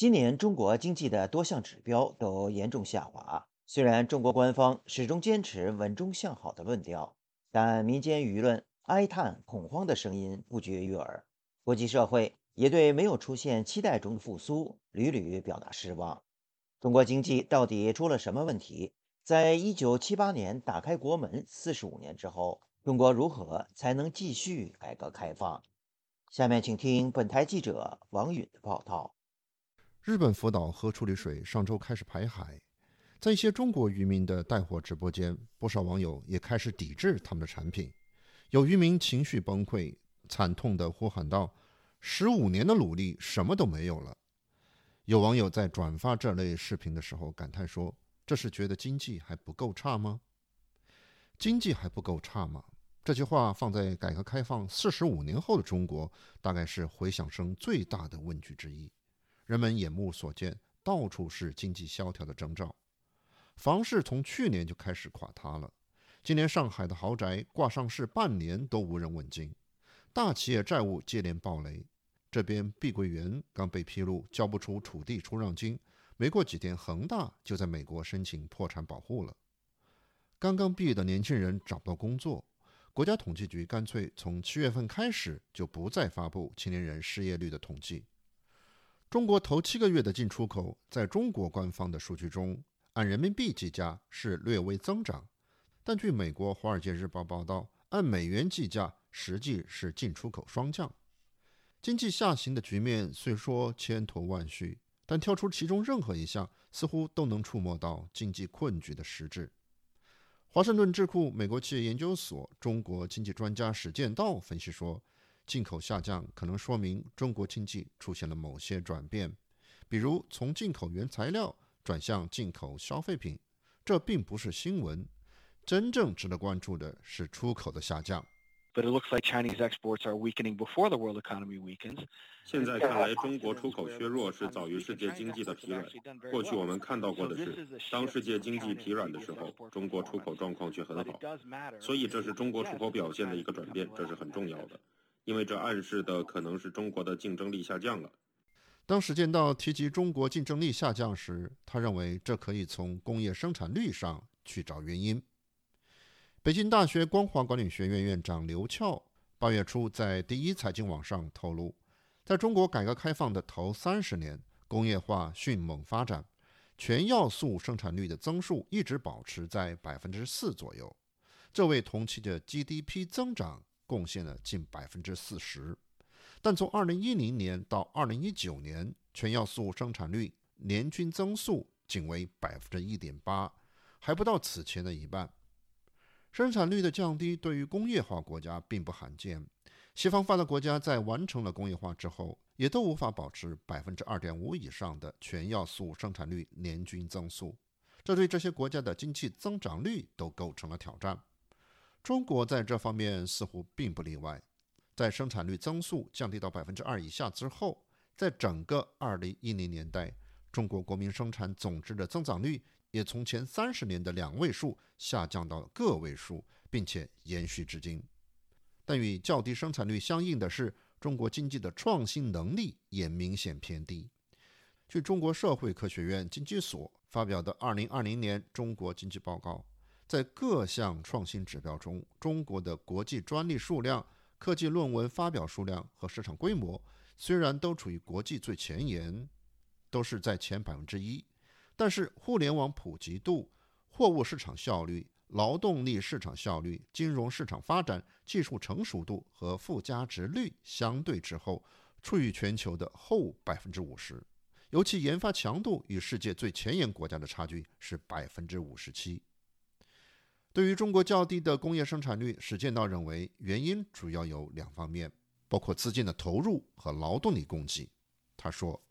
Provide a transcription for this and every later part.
今年中国经济的多项指标都严重下滑。虽然中国官方始终坚持稳中向好的论调，但民间舆论哀叹恐慌的声音不绝于耳。国际社会也对没有出现期待中的复苏屡屡表达失望。中国经济到底出了什么问题？在一九七八年打开国门四十五年之后，中国如何才能继续改革开放？下面请听本台记者王允的报道。日本福岛核处理水上周开始排海。在一些中国渔民的带货直播间，不少网友也开始抵制他们的产品。有渔民情绪崩溃，惨痛地呼喊道：“十五年的努力，什么都没有了。”有网友在转发这类视频的时候感叹说：“这是觉得经济还不够差吗？经济还不够差吗？”这句话放在改革开放四十五年后的中国，大概是回响声最大的问句之一。人们眼目所见，到处是经济萧条的征兆。房市从去年就开始垮塌了，今年上海的豪宅挂上市半年都无人问津，大企业债务接连暴雷。这边碧桂园刚被披露交不出土地出让金，没过几天恒大就在美国申请破产保护了。刚刚毕业的年轻人找不到工作，国家统计局干脆从七月份开始就不再发布青年人失业率的统计。中国头七个月的进出口，在中国官方的数据中。按人民币计价是略微增长，但据美国《华尔街日报》报道，按美元计价实际是进出口双降。经济下行的局面虽说千头万绪，但跳出其中任何一项，似乎都能触摸到经济困局的实质。华盛顿智库美国企业研究所中国经济专家史建道分析说，进口下降可能说明中国经济出现了某些转变，比如从进口原材料。转向进口消费品，这并不是新闻。真正值得关注的是出口的下降。现在看来，中国出口削弱是早于世界经济的疲软。过去我们看到过的是，当世界经济疲软的时候，中国出口状况却很好。所以，这是中国出口表现的一个转变，这是很重要的，因为这暗示的可能是中国的竞争力下降了。当史建道提及中国竞争力下降时，他认为这可以从工业生产率上去找原因。北京大学光华管理学院院长刘翘八月初在第一财经网上透露，在中国改革开放的头三十年，工业化迅猛发展，全要素生产率的增速一直保持在百分之四左右，这为同期的 GDP 增长贡献了近百分之四十。但从2010年到2019年，全要素生产率年均增速仅为百分之一点八，还不到此前的一半。生产率的降低对于工业化国家并不罕见。西方发达国家在完成了工业化之后，也都无法保持百分之二点五以上的全要素生产率年均增速，这对这些国家的经济增长率都构成了挑战。中国在这方面似乎并不例外。在生产率增速降低到百分之二以下之后，在整个二零一零年代，中国国民生产总值的增长率也从前三十年的两位数下降到个位数，并且延续至今。但与较低生产率相应的是，中国经济的创新能力也明显偏低。据中国社会科学院经济所发表的《二零二零年中国经济报告》，在各项创新指标中，中国的国际专利数量。科技论文发表数量和市场规模虽然都处于国际最前沿，都是在前百分之一，但是互联网普及度、货物市场效率、劳动力市场效率、金融市场发展、技术成熟度和附加值率相对之后，处于全球的后百分之五十，尤其研发强度与世界最前沿国家的差距是百分之五十七。对于中国较低的工业生产率，史建道认为原因主要有两方面，包括资金的投入和劳动力供给。他说：“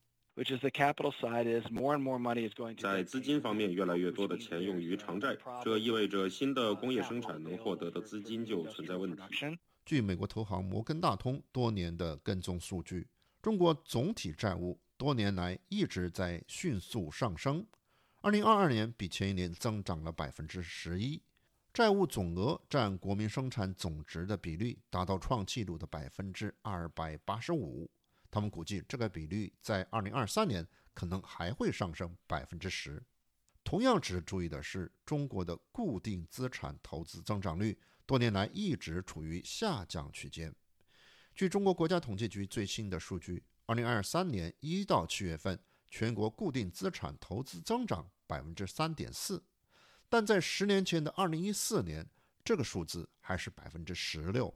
在资金方面，越来越多的钱用于偿债，这意味着新的工业生产能获得的资金就存在问题。”据美国投行摩根大通多年的跟踪数据，中国总体债务多年来一直在迅速上升，2022年比前一年增长了百分之十一。债务总额占国民生产总值的比率达到创纪录的百分之二百八十五。他们估计，这个比率在二零二三年可能还会上升百分之十。同样值得注意的是，中国的固定资产投资增长率多年来一直处于下降区间。据中国国家统计局最新的数据，二零二三年一到七月份，全国固定资产投资增长百分之三点四，但在十年前的二零一四年，这个数字还是百分之十六。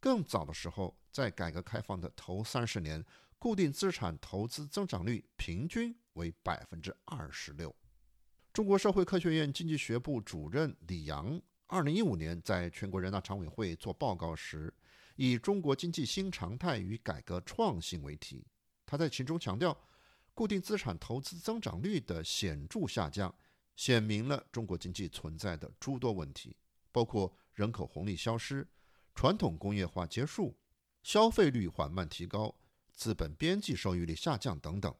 更早的时候，在改革开放的头三十年，固定资产投资增长率平均为百分之二十六。中国社会科学院经济学部主任李阳，二零一五年在全国人大常委会做报告时，以“中国经济新常态与改革创新”为题。他在其中强调，固定资产投资增长率的显著下降，显明了中国经济存在的诸多问题，包括人口红利消失、传统工业化结束、消费率缓慢提高、资本边际收益率下降等等。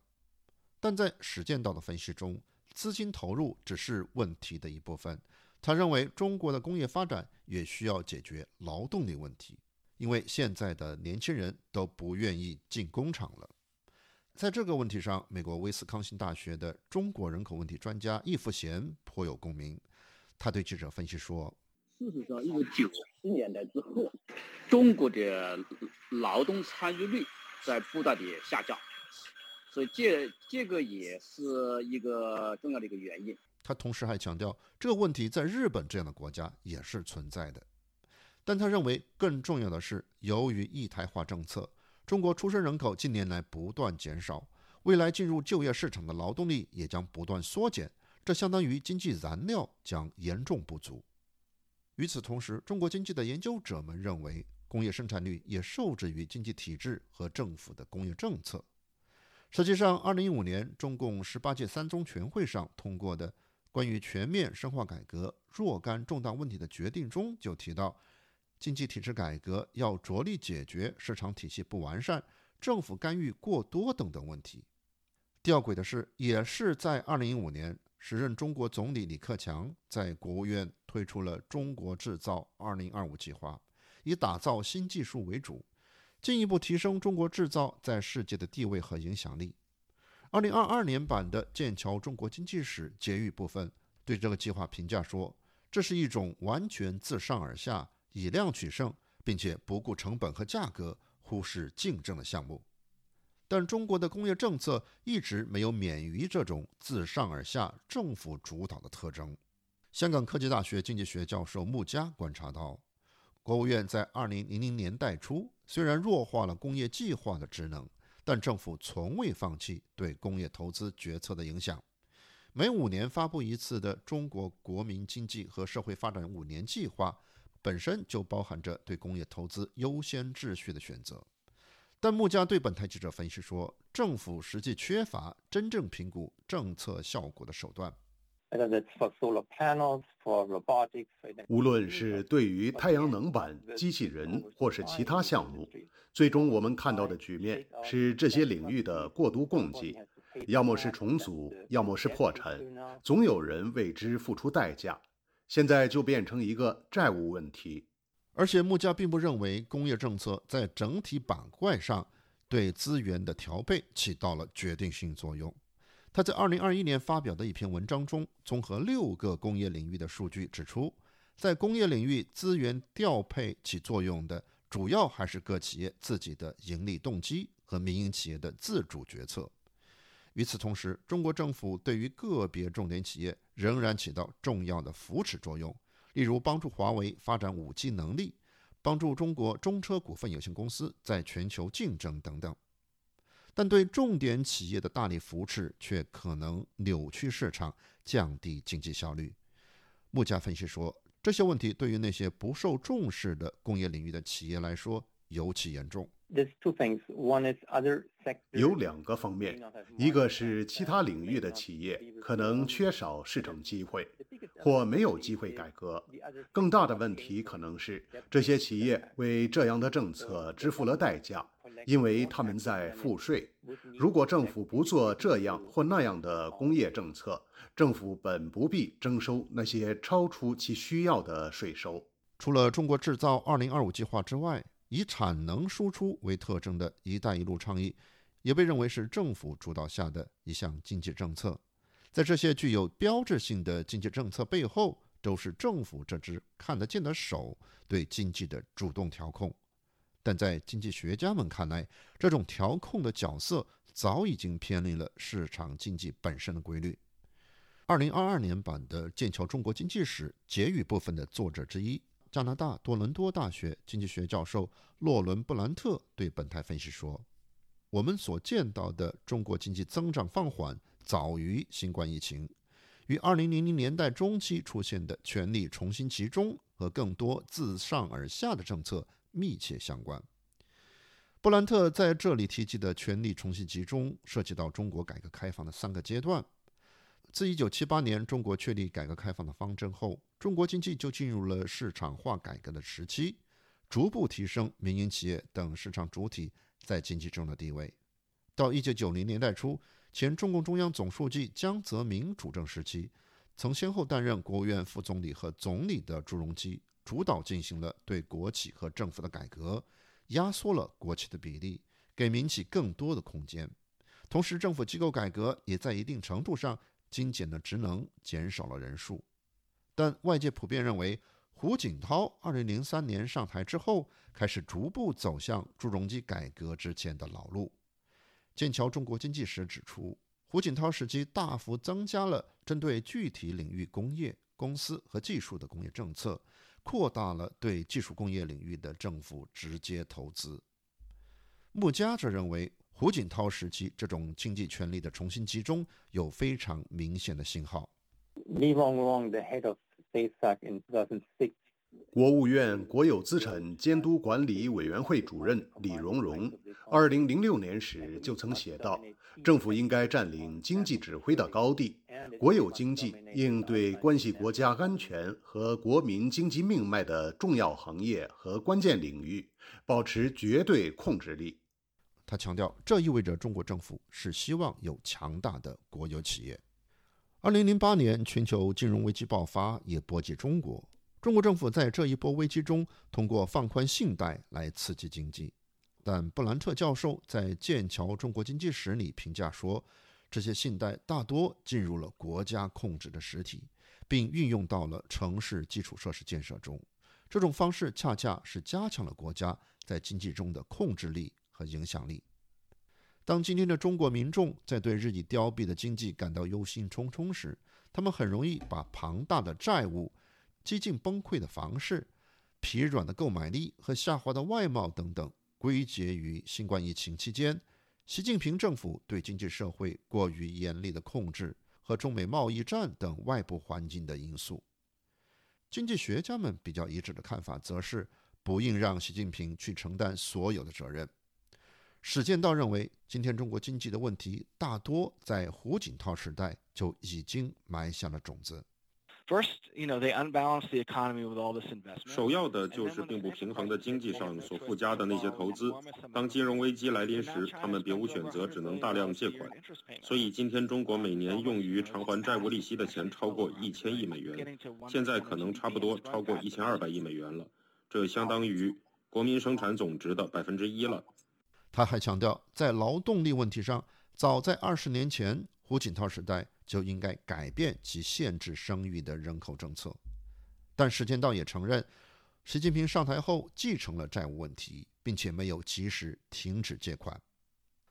但在史建道的分析中，资金投入只是问题的一部分。他认为，中国的工业发展也需要解决劳动力问题，因为现在的年轻人都不愿意进工厂了。在这个问题上，美国威斯康星大学的中国人口问题专家易富贤颇有共鸣。他对记者分析说：“事实上，因为九十年代之后，中国的劳动参与率在不断的下降。”所以这这个也是一个重要的一个原因。他同时还强调，这个问题在日本这样的国家也是存在的。但他认为更重要的是，由于一胎化政策，中国出生人口近年来不断减少，未来进入就业市场的劳动力也将不断缩减，这相当于经济燃料将严重不足。与此同时，中国经济的研究者们认为，工业生产率也受制于经济体制和政府的工业政策。实际上，二零一五年中共十八届三中全会上通过的关于全面深化改革若干重大问题的决定中就提到，经济体制改革要着力解决市场体系不完善、政府干预过多等等问题。吊诡的是，也是在二零一五年，时任中国总理李克强在国务院推出了“中国制造二零二五”计划，以打造新技术为主。进一步提升中国制造在世界的地位和影响力。二零二二年版的《剑桥中国经济史》结语部分对这个计划评价说：“这是一种完全自上而下、以量取胜，并且不顾成本和价格、忽视竞争的项目。”但中国的工业政策一直没有免于这种自上而下、政府主导的特征。香港科技大学经济学教授穆加观察到。国务院在二零零零年代初虽然弱化了工业计划的职能，但政府从未放弃对工业投资决策的影响。每五年发布一次的中国国民经济和社会发展五年计划，本身就包含着对工业投资优先秩序的选择。但穆加对本台记者分析说，政府实际缺乏真正评估政策效果的手段。无论是对于太阳能板、机器人，或是其他项目，最终我们看到的局面是这些领域的过度供给，要么是重组，要么是破产，总有人为之付出代价。现在就变成一个债务问题。而且穆加并不认为工业政策在整体板块上对资源的调配起到了决定性作用。他在二零二一年发表的一篇文章中，综合六个工业领域的数据指出，在工业领域资源调配起作用的，主要还是各企业自己的盈利动机和民营企业的自主决策。与此同时，中国政府对于个别重点企业仍然起到重要的扶持作用，例如帮助华为发展五 G 能力，帮助中国中车股份有限公司在全球竞争等等。但对重点企业的大力扶持却可能扭曲市场，降低经济效率。穆加分析说，这些问题对于那些不受重视的工业领域的企业来说尤其严重。有两个方面，一个是其他领域的企业可能缺少市场机会，或没有机会改革；更大的问题可能是这些企业为这样的政策支付了代价。因为他们在付税。如果政府不做这样或那样的工业政策，政府本不必征收那些超出其需要的税收。除了中国制造2025计划之外，以产能输出为特征的一带一路倡议，也被认为是政府主导下的一项经济政策。在这些具有标志性的经济政策背后，都是政府这只看得见的手对经济的主动调控。但在经济学家们看来，这种调控的角色早已经偏离了市场经济本身的规律。二零二二年版的《剑桥中国经济史》结语部分的作者之一。加拿大多伦多大学经济学教授洛伦·布兰特对本台分析说：“我们所见到的中国经济增长放缓，早于新冠疫情，与2000年代中期出现的权力重新集中和更多自上而下的政策密切相关。”布兰特在这里提及的权力重新集中，涉及到中国改革开放的三个阶段。自1978年中国确立改革开放的方针后，中国经济就进入了市场化改革的时期，逐步提升民营企业等市场主体在经济中的地位。到一九九零年代初，前中共中央总书记江泽民主政时期，曾先后担任国务院副总理和总理的朱镕基，主导进行了对国企和政府的改革，压缩了国企的比例，给民企更多的空间。同时，政府机构改革也在一定程度上精简了职能，减少了人数。但外界普遍认为，胡锦涛2003年上台之后，开始逐步走向朱镕基改革之前的老路。剑桥中国经济史指出，胡锦涛时期大幅增加了针对具体领域工业、公司和技术的工业政策，扩大了对技术工业领域的政府直接投资。穆家则认为，胡锦涛时期这种经济权力的重新集中有非常明显的信号。国务院国有资产监督管理委员会主任李荣荣，二零零六年时就曾写道：“政府应该占领经济指挥的高地，国有经济应对关系国家安全和国民经济命脉的重要行业和关键领域保持绝对控制力。”他强调，这意味着中国政府是希望有强大的国有企业。二零零八年，全球金融危机爆发，也波及中国。中国政府在这一波危机中，通过放宽信贷来刺激经济。但布兰特教授在《剑桥中国经济史》里评价说，这些信贷大多进入了国家控制的实体，并运用到了城市基础设施建设中。这种方式恰恰是加强了国家在经济中的控制力和影响力。当今天的中国民众在对日益凋敝的经济感到忧心忡忡时，他们很容易把庞大的债务、几近崩溃的房市、疲软的购买力和下滑的外贸等等归结于新冠疫情期间习近平政府对经济社会过于严厉的控制和中美贸易战等外部环境的因素。经济学家们比较一致的看法则是，不应让习近平去承担所有的责任。史建道认为，今天中国经济的问题大多在胡锦涛时代就已经埋下了种子。首要的就是并不平衡的经济上所附加的那些投资。当金融危机来临时，他们别无选择，只能大量借款。所以，今天中国每年用于偿还债务利息的钱超过一千亿美元，现在可能差不多超过一千二百亿美元了。这相当于国民生产总值的百分之一了。他还强调，在劳动力问题上，早在二十年前胡锦涛时代就应该改变其限制生育的人口政策。但时间道也承认，习近平上台后继承了债务问题，并且没有及时停止借款。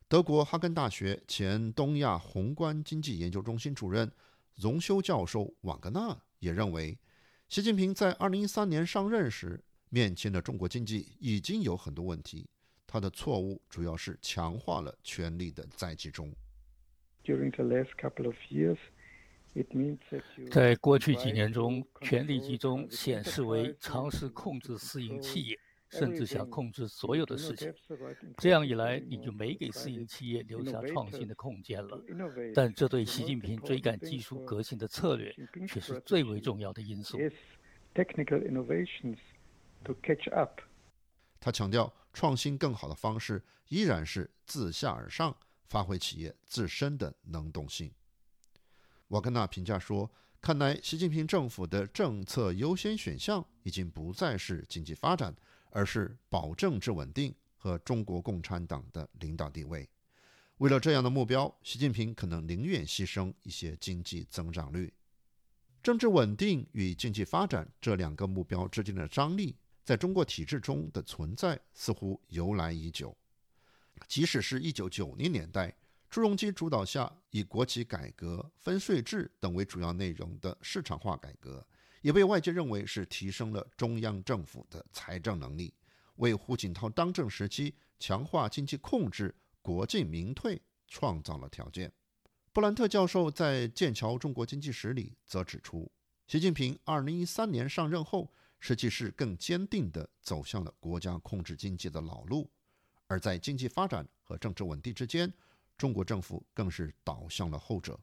德国哈根大学前东亚宏观经济研究中心主任荣休教授瓦格纳也认为，习近平在二零一三年上任时，面前的中国经济已经有很多问题。他的错误主要是强化了权力的再集中。在过去几年中，权力集中显示为尝试控制私营企业，甚至想控制所有的事情。这样一来，你就没给私营企业留下创新的空间了。但这对习近平追赶技术革新的策略却是最为重要的因素。他强调。创新更好的方式依然是自下而上，发挥企业自身的能动性。瓦格纳评价说：“看来习近平政府的政策优先选项已经不再是经济发展，而是保政治稳定和中国共产党的领导地位。为了这样的目标，习近平可能宁愿牺牲一些经济增长率。政治稳定与经济发展这两个目标之间的张力，在中国体制中的存在似乎由来已久。即使是一九九零年代，朱镕基主导下以国企改革、分税制等为主要内容的市场化改革，也被外界认为是提升了中央政府的财政能力，为胡锦涛当政时期强化经济控制、国进民退创造了条件。布兰特教授在《剑桥中国经济史》里则指出，习近平二零一三年上任后，实际是更坚定地走向了国家控制经济的老路，而在经济发展和政治稳定之间，中国政府更是倒向了后者。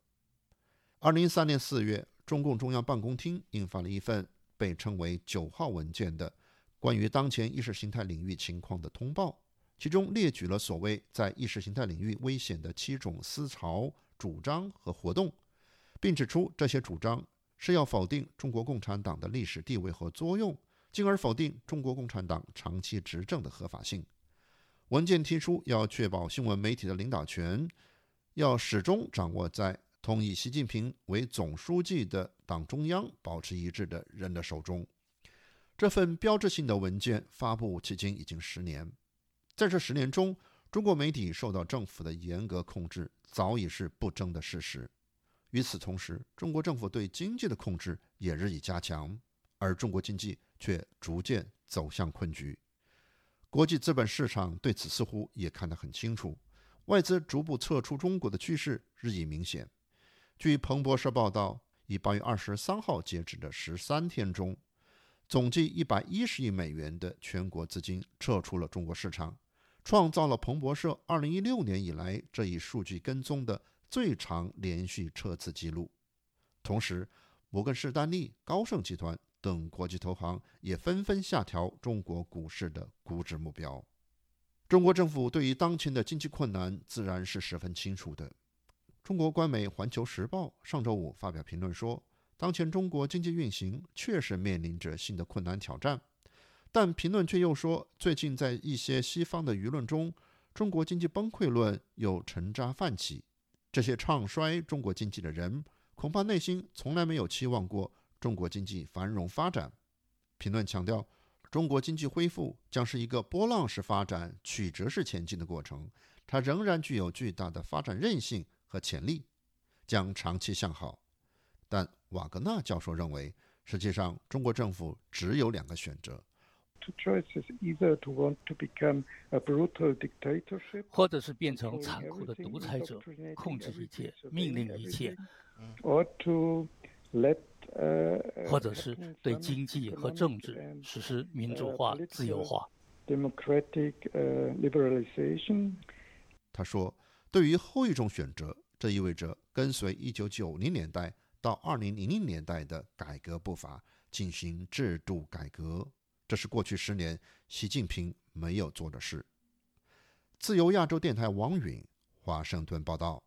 2013年4月，中共中央办公厅印发了一份被称为“九号文件”的关于当前意识形态领域情况的通报，其中列举了所谓在意识形态领域危险的七种思潮。主张和活动，并指出这些主张是要否定中国共产党的历史地位和作用，进而否定中国共产党长期执政的合法性。文件提出要确保新闻媒体的领导权，要始终掌握在同以习近平为总书记的党中央保持一致的人的手中。这份标志性的文件发布迄今已经十年，在这十年中，中国媒体受到政府的严格控制。早已是不争的事实。与此同时，中国政府对经济的控制也日益加强，而中国经济却逐渐走向困局。国际资本市场对此似乎也看得很清楚，外资逐步撤出中国的趋势日益明显。据彭博社报道，以八月二十三号截止的十三天中，总计一百一十亿美元的全国资金撤出了中国市场。创造了彭博社二零一六年以来这一数据跟踪的最长连续撤资记录。同时，摩根士丹利、高盛集团等国际投行也纷纷下调中国股市的估值目标。中国政府对于当前的经济困难自然是十分清楚的。中国官媒《环球时报》上周五发表评论说，当前中国经济运行确实面临着新的困难挑战。但评论却又说，最近在一些西方的舆论中，中国经济崩溃论又沉渣泛起。这些唱衰中国经济的人，恐怕内心从来没有期望过中国经济繁荣发展。评论强调，中国经济恢复将是一个波浪式发展、曲折式前进的过程，它仍然具有巨大的发展韧性和潜力，将长期向好。但瓦格纳教授认为，实际上中国政府只有两个选择。或者是变成残酷的独裁者，控制一切，命令一切；或者是对经济和政治实施民主化、自由化。他说：“对于后一种选择，这意味着跟随1990年代到2000年代的改革步伐，进行制度改革。”这是过去十年习近平没有做的事。自由亚洲电台王允华盛顿报道。